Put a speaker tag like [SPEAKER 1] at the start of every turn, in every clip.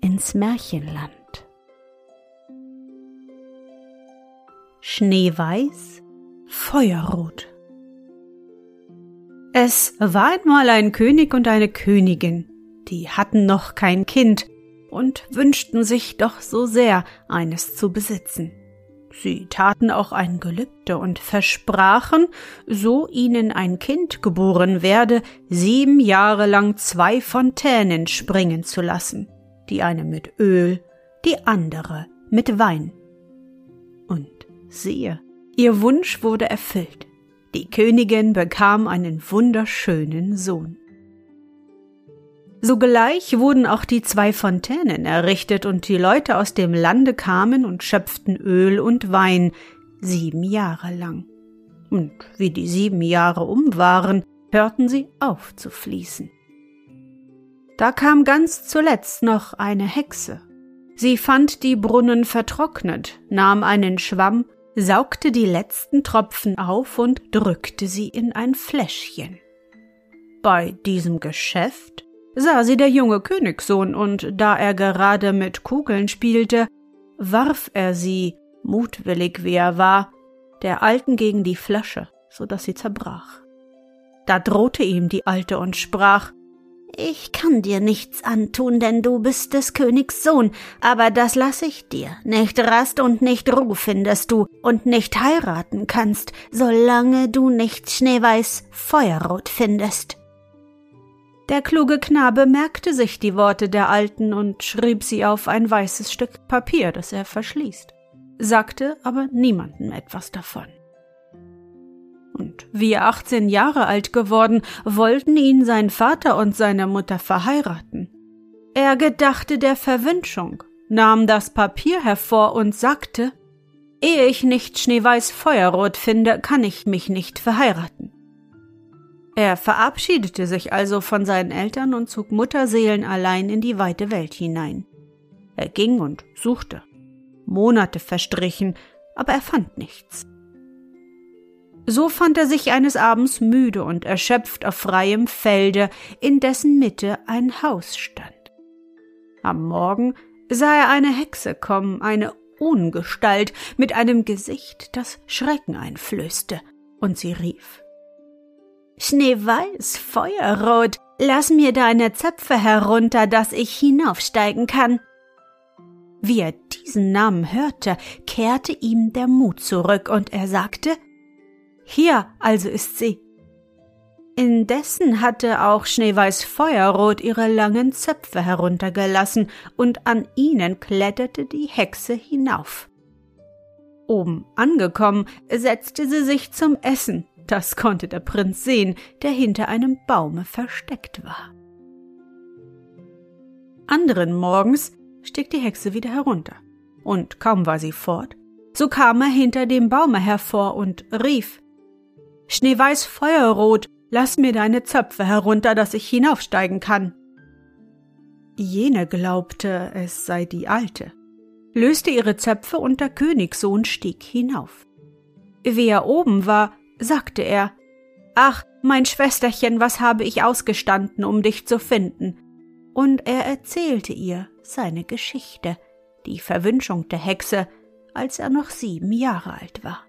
[SPEAKER 1] ins Märchenland. Schneeweiß, Feuerrot. Es war einmal ein König und eine Königin, die hatten noch kein Kind und wünschten sich doch so sehr, eines zu besitzen. Sie taten auch ein Gelübde und versprachen, so ihnen ein Kind geboren werde, sieben Jahre lang zwei Fontänen springen zu lassen, die eine mit Öl, die andere mit Wein. Und siehe, ihr Wunsch wurde erfüllt. Die Königin bekam einen wunderschönen Sohn. Sogleich wurden auch die zwei Fontänen errichtet und die Leute aus dem Lande kamen und schöpften Öl und Wein sieben Jahre lang. Und wie die sieben Jahre um waren, hörten sie auf zu fließen. Da kam ganz zuletzt noch eine Hexe. Sie fand die Brunnen vertrocknet, nahm einen Schwamm, saugte die letzten Tropfen auf und drückte sie in ein Fläschchen. Bei diesem Geschäft sah sie der junge Königssohn, und da er gerade mit Kugeln spielte, warf er sie, mutwillig wie er war, der Alten gegen die Flasche, so dass sie zerbrach. Da drohte ihm die Alte und sprach Ich kann dir nichts antun, denn du bist des Königs Sohn, aber das lass ich dir. Nicht Rast und nicht Ruhe findest du und nicht heiraten kannst, solange du nicht Schneeweiß Feuerrot findest. Der kluge Knabe merkte sich die Worte der Alten und schrieb sie auf ein weißes Stück Papier, das er verschließt, sagte aber niemandem etwas davon. Und wie er achtzehn Jahre alt geworden, wollten ihn sein Vater und seine Mutter verheiraten. Er gedachte der Verwünschung, nahm das Papier hervor und sagte, Ehe ich nicht schneeweiß Feuerrot finde, kann ich mich nicht verheiraten. Er verabschiedete sich also von seinen Eltern und zog Mutterseelen allein in die weite Welt hinein. Er ging und suchte. Monate verstrichen, aber er fand nichts. So fand er sich eines Abends müde und erschöpft auf freiem Felde, in dessen Mitte ein Haus stand. Am Morgen sah er eine Hexe kommen, eine Ungestalt mit einem Gesicht, das Schrecken einflößte, und sie rief Schneeweiß, Feuerrot, lass mir deine Zöpfe herunter, dass ich hinaufsteigen kann. Wie er diesen Namen hörte, kehrte ihm der Mut zurück und er sagte, hier also ist sie. Indessen hatte auch Schneeweiß Feuerrot ihre langen Zöpfe heruntergelassen und an ihnen kletterte die Hexe hinauf. Oben angekommen, setzte sie sich zum Essen, das konnte der Prinz sehen, der hinter einem Baume versteckt war. Anderen Morgens stieg die Hexe wieder herunter, und kaum war sie fort, so kam er hinter dem Baume hervor und rief Schneeweiß Feuerrot, lass mir deine Zöpfe herunter, dass ich hinaufsteigen kann. Jene glaubte, es sei die Alte, löste ihre Zöpfe und der Königssohn stieg hinauf. Wie er oben war, sagte er. Ach, mein Schwesterchen, was habe ich ausgestanden, um dich zu finden? Und er erzählte ihr seine Geschichte, die Verwünschung der Hexe, als er noch sieben Jahre alt war.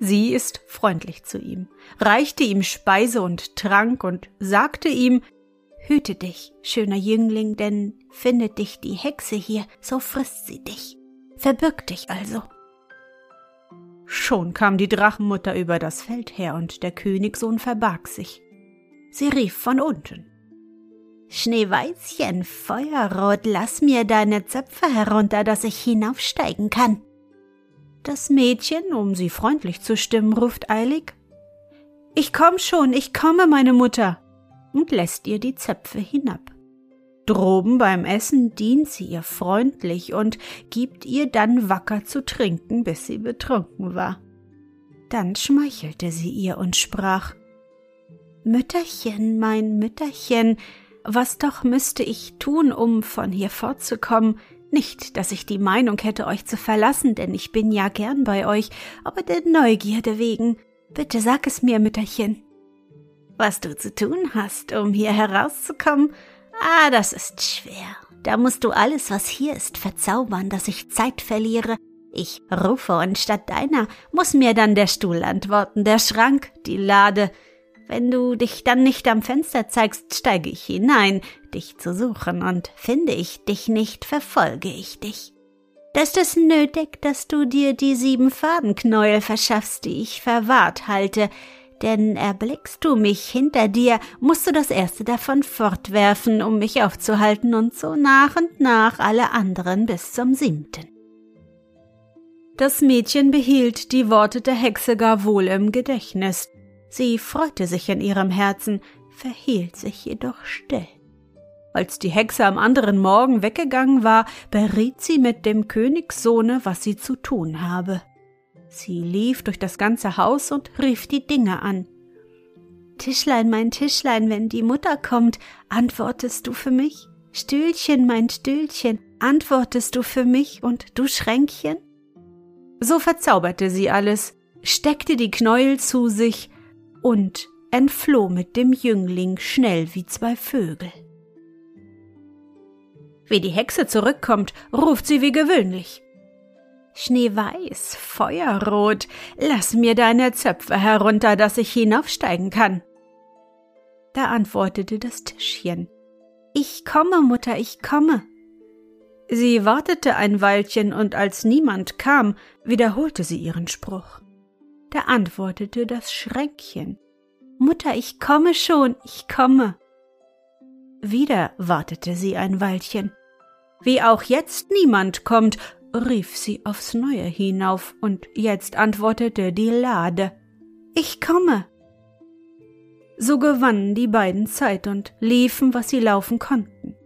[SPEAKER 1] Sie ist freundlich zu ihm, reichte ihm Speise und Trank und sagte ihm, Hüte dich, schöner Jüngling, denn findet dich die Hexe hier, so frisst sie dich. Verbirg dich also. Schon kam die Drachenmutter über das Feld her und der Königssohn verbarg sich. Sie rief von unten. Schneeweißchen, Feuerrot, lass mir deine Zöpfe herunter, dass ich hinaufsteigen kann. Das Mädchen, um sie freundlich zu stimmen, ruft eilig Ich komm schon, ich komme, meine Mutter, und lässt ihr die Zöpfe hinab. Droben beim Essen dient sie ihr freundlich und gibt ihr dann wacker zu trinken, bis sie betrunken war. Dann schmeichelte sie ihr und sprach Mütterchen, mein Mütterchen, was doch müsste ich tun, um von hier fortzukommen? Nicht, dass ich die Meinung hätte, euch zu verlassen, denn ich bin ja gern bei euch, aber der Neugierde wegen. Bitte sag es mir, Mütterchen. Was du zu tun hast, um hier herauszukommen, Ah, das ist schwer. Da musst du alles, was hier ist, verzaubern, dass ich Zeit verliere. Ich rufe und statt deiner muss mir dann der Stuhl antworten, der Schrank, die Lade. Wenn du dich dann nicht am Fenster zeigst, steige ich hinein, dich zu suchen, und finde ich dich nicht, verfolge ich dich. Da ist es nötig, dass du dir die sieben Fadenknäuel verschaffst, die ich verwahrt halte, denn erblickst du mich hinter dir, musst du das erste davon fortwerfen, um mich aufzuhalten, und so nach und nach alle anderen bis zum siebten. Das Mädchen behielt die Worte der Hexe gar wohl im Gedächtnis. Sie freute sich in ihrem Herzen, verhielt sich jedoch still. Als die Hexe am anderen Morgen weggegangen war, beriet sie mit dem Königssohne, was sie zu tun habe. Sie lief durch das ganze Haus und rief die Dinge an. Tischlein, mein Tischlein, wenn die Mutter kommt, antwortest du für mich? Stühlchen, mein Stühlchen, antwortest du für mich und du Schränkchen? So verzauberte sie alles, steckte die Knäuel zu sich und entfloh mit dem Jüngling schnell wie zwei Vögel. Wie die Hexe zurückkommt, ruft sie wie gewöhnlich. Schneeweiß, Feuerrot, lass mir deine Zöpfe herunter, dass ich hinaufsteigen kann. Da antwortete das Tischchen. Ich komme, Mutter, ich komme. Sie wartete ein Weilchen, und als niemand kam, wiederholte sie ihren Spruch. Da antwortete das Schreckchen. Mutter, ich komme schon, ich komme. Wieder wartete sie ein Weilchen. Wie auch jetzt niemand kommt, rief sie aufs Neue hinauf, und jetzt antwortete die Lade Ich komme. So gewannen die beiden Zeit und liefen, was sie laufen konnten.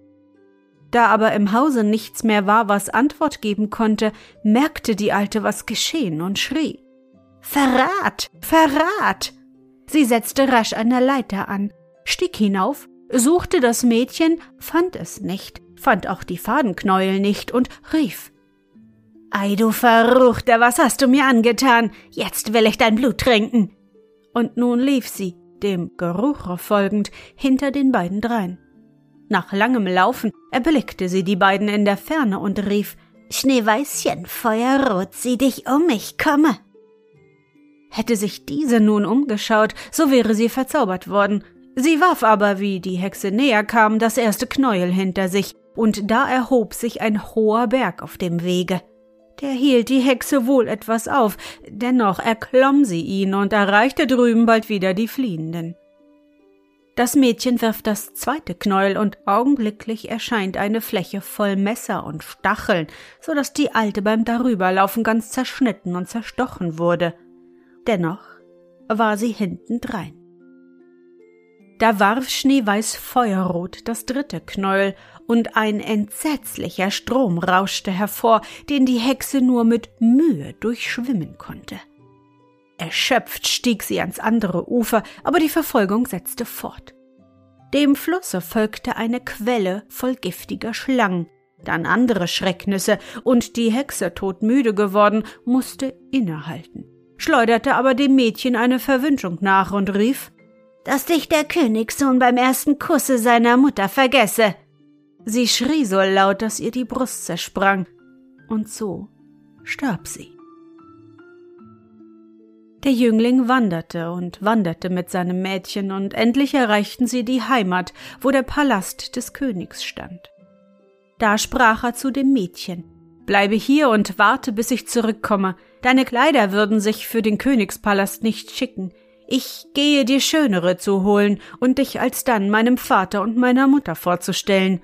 [SPEAKER 1] Da aber im Hause nichts mehr war, was Antwort geben konnte, merkte die Alte, was geschehen und schrie Verrat. Verrat. Sie setzte rasch eine Leiter an, stieg hinauf, suchte das Mädchen, fand es nicht, fand auch die Fadenknäuel nicht und rief Ei, du Verruchter, was hast du mir angetan? Jetzt will ich dein Blut trinken. Und nun lief sie, dem Geruche folgend, hinter den beiden drein. Nach langem Laufen erblickte sie die beiden in der Ferne und rief Schneeweißchen, Feuerrot, sieh dich um, ich komme. Hätte sich diese nun umgeschaut, so wäre sie verzaubert worden. Sie warf aber, wie die Hexe näher kam, das erste Knäuel hinter sich, und da erhob sich ein hoher Berg auf dem Wege. Der hielt die Hexe wohl etwas auf, dennoch erklomm sie ihn und erreichte drüben bald wieder die Fliehenden. Das Mädchen wirft das zweite Knäuel und augenblicklich erscheint eine Fläche voll Messer und Stacheln, so dass die Alte beim Darüberlaufen ganz zerschnitten und zerstochen wurde. Dennoch war sie hintendrein. Da warf Schneeweiß Feuerrot das dritte Knäuel und ein entsetzlicher Strom rauschte hervor, den die Hexe nur mit Mühe durchschwimmen konnte. Erschöpft stieg sie ans andere Ufer, aber die Verfolgung setzte fort. Dem Flusse folgte eine Quelle voll giftiger Schlangen, dann andere Schrecknisse, und die Hexe, todmüde geworden, musste innehalten, schleuderte aber dem Mädchen eine Verwünschung nach und rief Dass dich der Königssohn beim ersten Kusse seiner Mutter vergesse. Sie schrie so laut, dass ihr die Brust zersprang, und so starb sie. Der Jüngling wanderte und wanderte mit seinem Mädchen, und endlich erreichten sie die Heimat, wo der Palast des Königs stand. Da sprach er zu dem Mädchen Bleibe hier und warte, bis ich zurückkomme. Deine Kleider würden sich für den Königspalast nicht schicken. Ich gehe dir schönere zu holen und dich alsdann meinem Vater und meiner Mutter vorzustellen.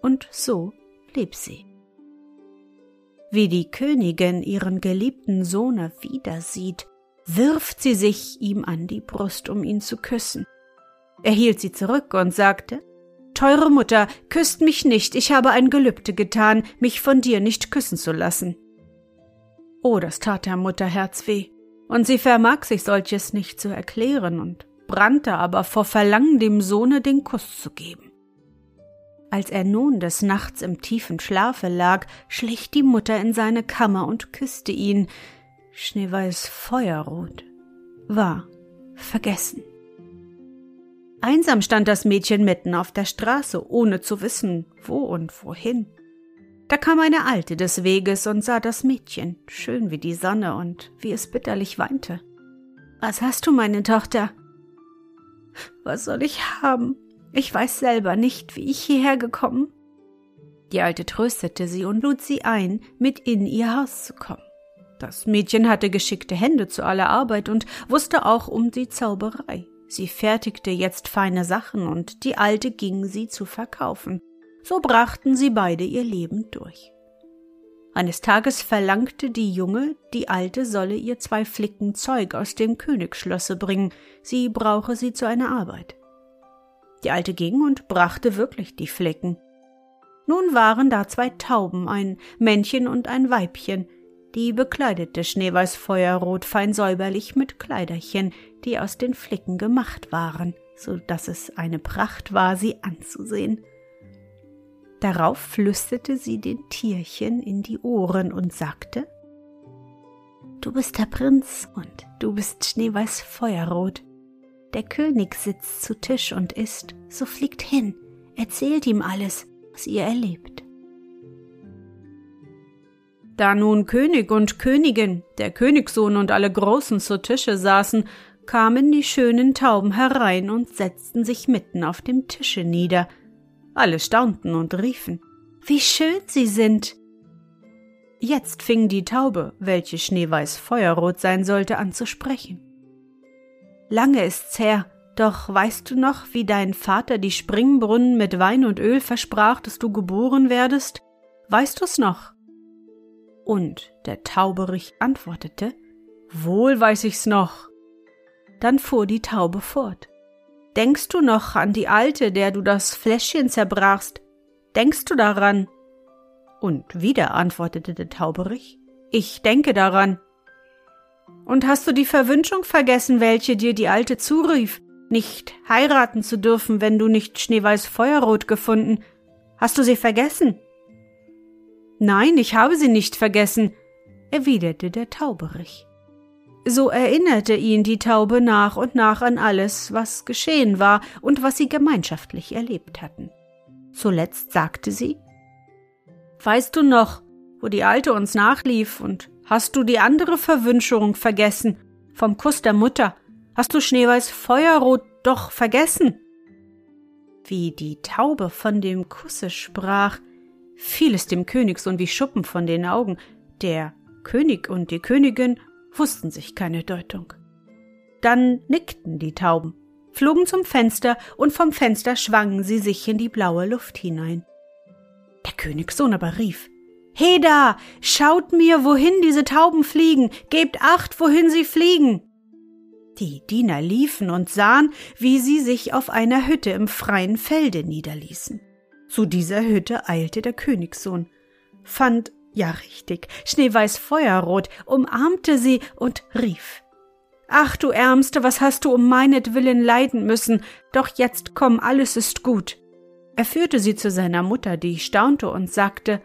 [SPEAKER 1] Und so blieb sie. Wie die Königin ihren geliebten Sohne wieder sieht, wirft sie sich ihm an die Brust, um ihn zu küssen. Er hielt sie zurück und sagte Teure Mutter, küsst mich nicht, ich habe ein Gelübde getan, mich von dir nicht küssen zu lassen. Oh, das tat der Mutter Herz weh, und sie vermag sich solches nicht zu erklären und brannte aber vor Verlangen, dem Sohne den Kuss zu geben. Als er nun des Nachts im tiefen Schlafe lag, schlich die Mutter in seine Kammer und küsste ihn. Schneeweiß Feuerrot war vergessen. Einsam stand das Mädchen mitten auf der Straße, ohne zu wissen, wo und wohin. Da kam eine Alte des Weges und sah das Mädchen, schön wie die Sonne und wie es bitterlich weinte. Was hast du, meine Tochter? Was soll ich haben? Ich weiß selber nicht, wie ich hierher gekommen. Die Alte tröstete sie und lud sie ein, mit in ihr Haus zu kommen. Das Mädchen hatte geschickte Hände zu aller Arbeit und wusste auch um die Zauberei. Sie fertigte jetzt feine Sachen und die Alte ging sie zu verkaufen. So brachten sie beide ihr Leben durch. Eines Tages verlangte die Junge, die Alte solle ihr zwei Flicken Zeug aus dem Königsschlosse bringen, sie brauche sie zu einer Arbeit. Die Alte ging und brachte wirklich die Flicken. Nun waren da zwei Tauben, ein Männchen und ein Weibchen, die bekleidete Schneeweiß Feuerrot fein säuberlich mit Kleiderchen, die aus den Flicken gemacht waren, so dass es eine Pracht war, sie anzusehen. Darauf flüsterte sie den Tierchen in die Ohren und sagte Du bist der Prinz und du bist Schneeweiß Feuerrot. Der König sitzt zu Tisch und isst, so fliegt hin, erzählt ihm alles, was ihr erlebt. Da nun König und Königin, der Königssohn und alle Großen zu Tische saßen, kamen die schönen Tauben herein und setzten sich mitten auf dem Tische nieder. Alle staunten und riefen, wie schön sie sind. Jetzt fing die Taube, welche schneeweiß feuerrot sein sollte, an zu sprechen. Lange ist's her, doch weißt du noch, wie dein Vater die Springbrunnen mit Wein und Öl versprach, dass du geboren werdest? Weißt du's noch? Und der Tauberich antwortete, Wohl weiß ich's noch. Dann fuhr die Taube fort. Denkst du noch an die Alte, der du das Fläschchen zerbrachst? Denkst du daran? Und wieder antwortete der Tauberich, Ich denke daran. Und hast du die Verwünschung vergessen, welche dir die Alte zurief, nicht heiraten zu dürfen, wenn du nicht schneeweiß Feuerrot gefunden? Hast du sie vergessen? Nein, ich habe sie nicht vergessen, erwiderte der Tauberich. So erinnerte ihn die Taube nach und nach an alles, was geschehen war und was sie gemeinschaftlich erlebt hatten. Zuletzt sagte sie Weißt du noch, wo die Alte uns nachlief, und hast du die andere Verwünschung vergessen, vom Kuss der Mutter? Hast du Schneeweiß Feuerrot doch vergessen? Wie die Taube von dem Kusse sprach, fiel es dem Königssohn wie Schuppen von den Augen. Der König und die Königin wussten sich keine Deutung. Dann nickten die Tauben, flogen zum Fenster und vom Fenster schwangen sie sich in die blaue Luft hinein. Der Königssohn aber rief Heda, schaut mir, wohin diese Tauben fliegen, gebt acht, wohin sie fliegen. Die Diener liefen und sahen, wie sie sich auf einer Hütte im freien Felde niederließen. Zu dieser Hütte eilte der Königssohn, fand, ja richtig, schneeweiß feuerrot, umarmte sie und rief Ach, du Ärmste, was hast du um meinetwillen leiden müssen, doch jetzt komm, alles ist gut. Er führte sie zu seiner Mutter, die staunte und sagte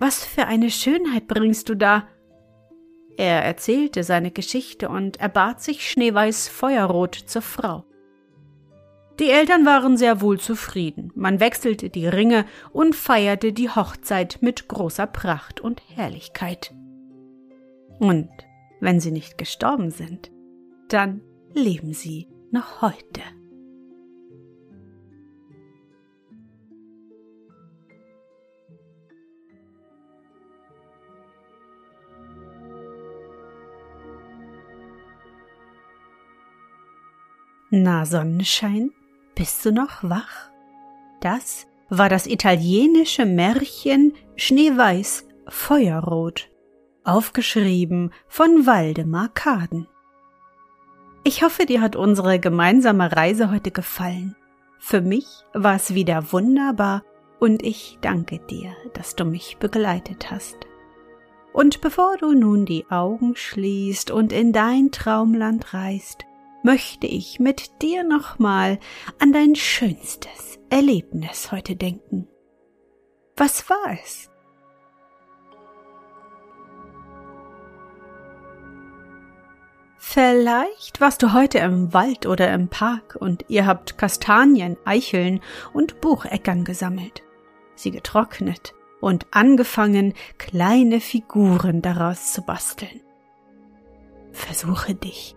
[SPEAKER 1] Was für eine Schönheit bringst du da? Er erzählte seine Geschichte und erbat sich Schneeweiß Feuerrot zur Frau. Die Eltern waren sehr wohl zufrieden. Man wechselte die Ringe und feierte die Hochzeit mit großer Pracht und Herrlichkeit. Und wenn sie nicht gestorben sind, dann leben sie noch heute. Na Sonnenschein, bist du noch wach? Das war das italienische Märchen Schneeweiß Feuerrot, aufgeschrieben von Waldemar Kaden. Ich hoffe, dir hat unsere gemeinsame Reise heute gefallen. Für mich war es wieder wunderbar und ich danke dir, dass du mich begleitet hast. Und bevor du nun die Augen schließt und in dein Traumland reist, möchte ich mit dir nochmal an dein schönstes Erlebnis heute denken. Was war es? Vielleicht warst du heute im Wald oder im Park und ihr habt Kastanien, Eicheln und Bucheckern gesammelt, sie getrocknet und angefangen, kleine Figuren daraus zu basteln. Versuche dich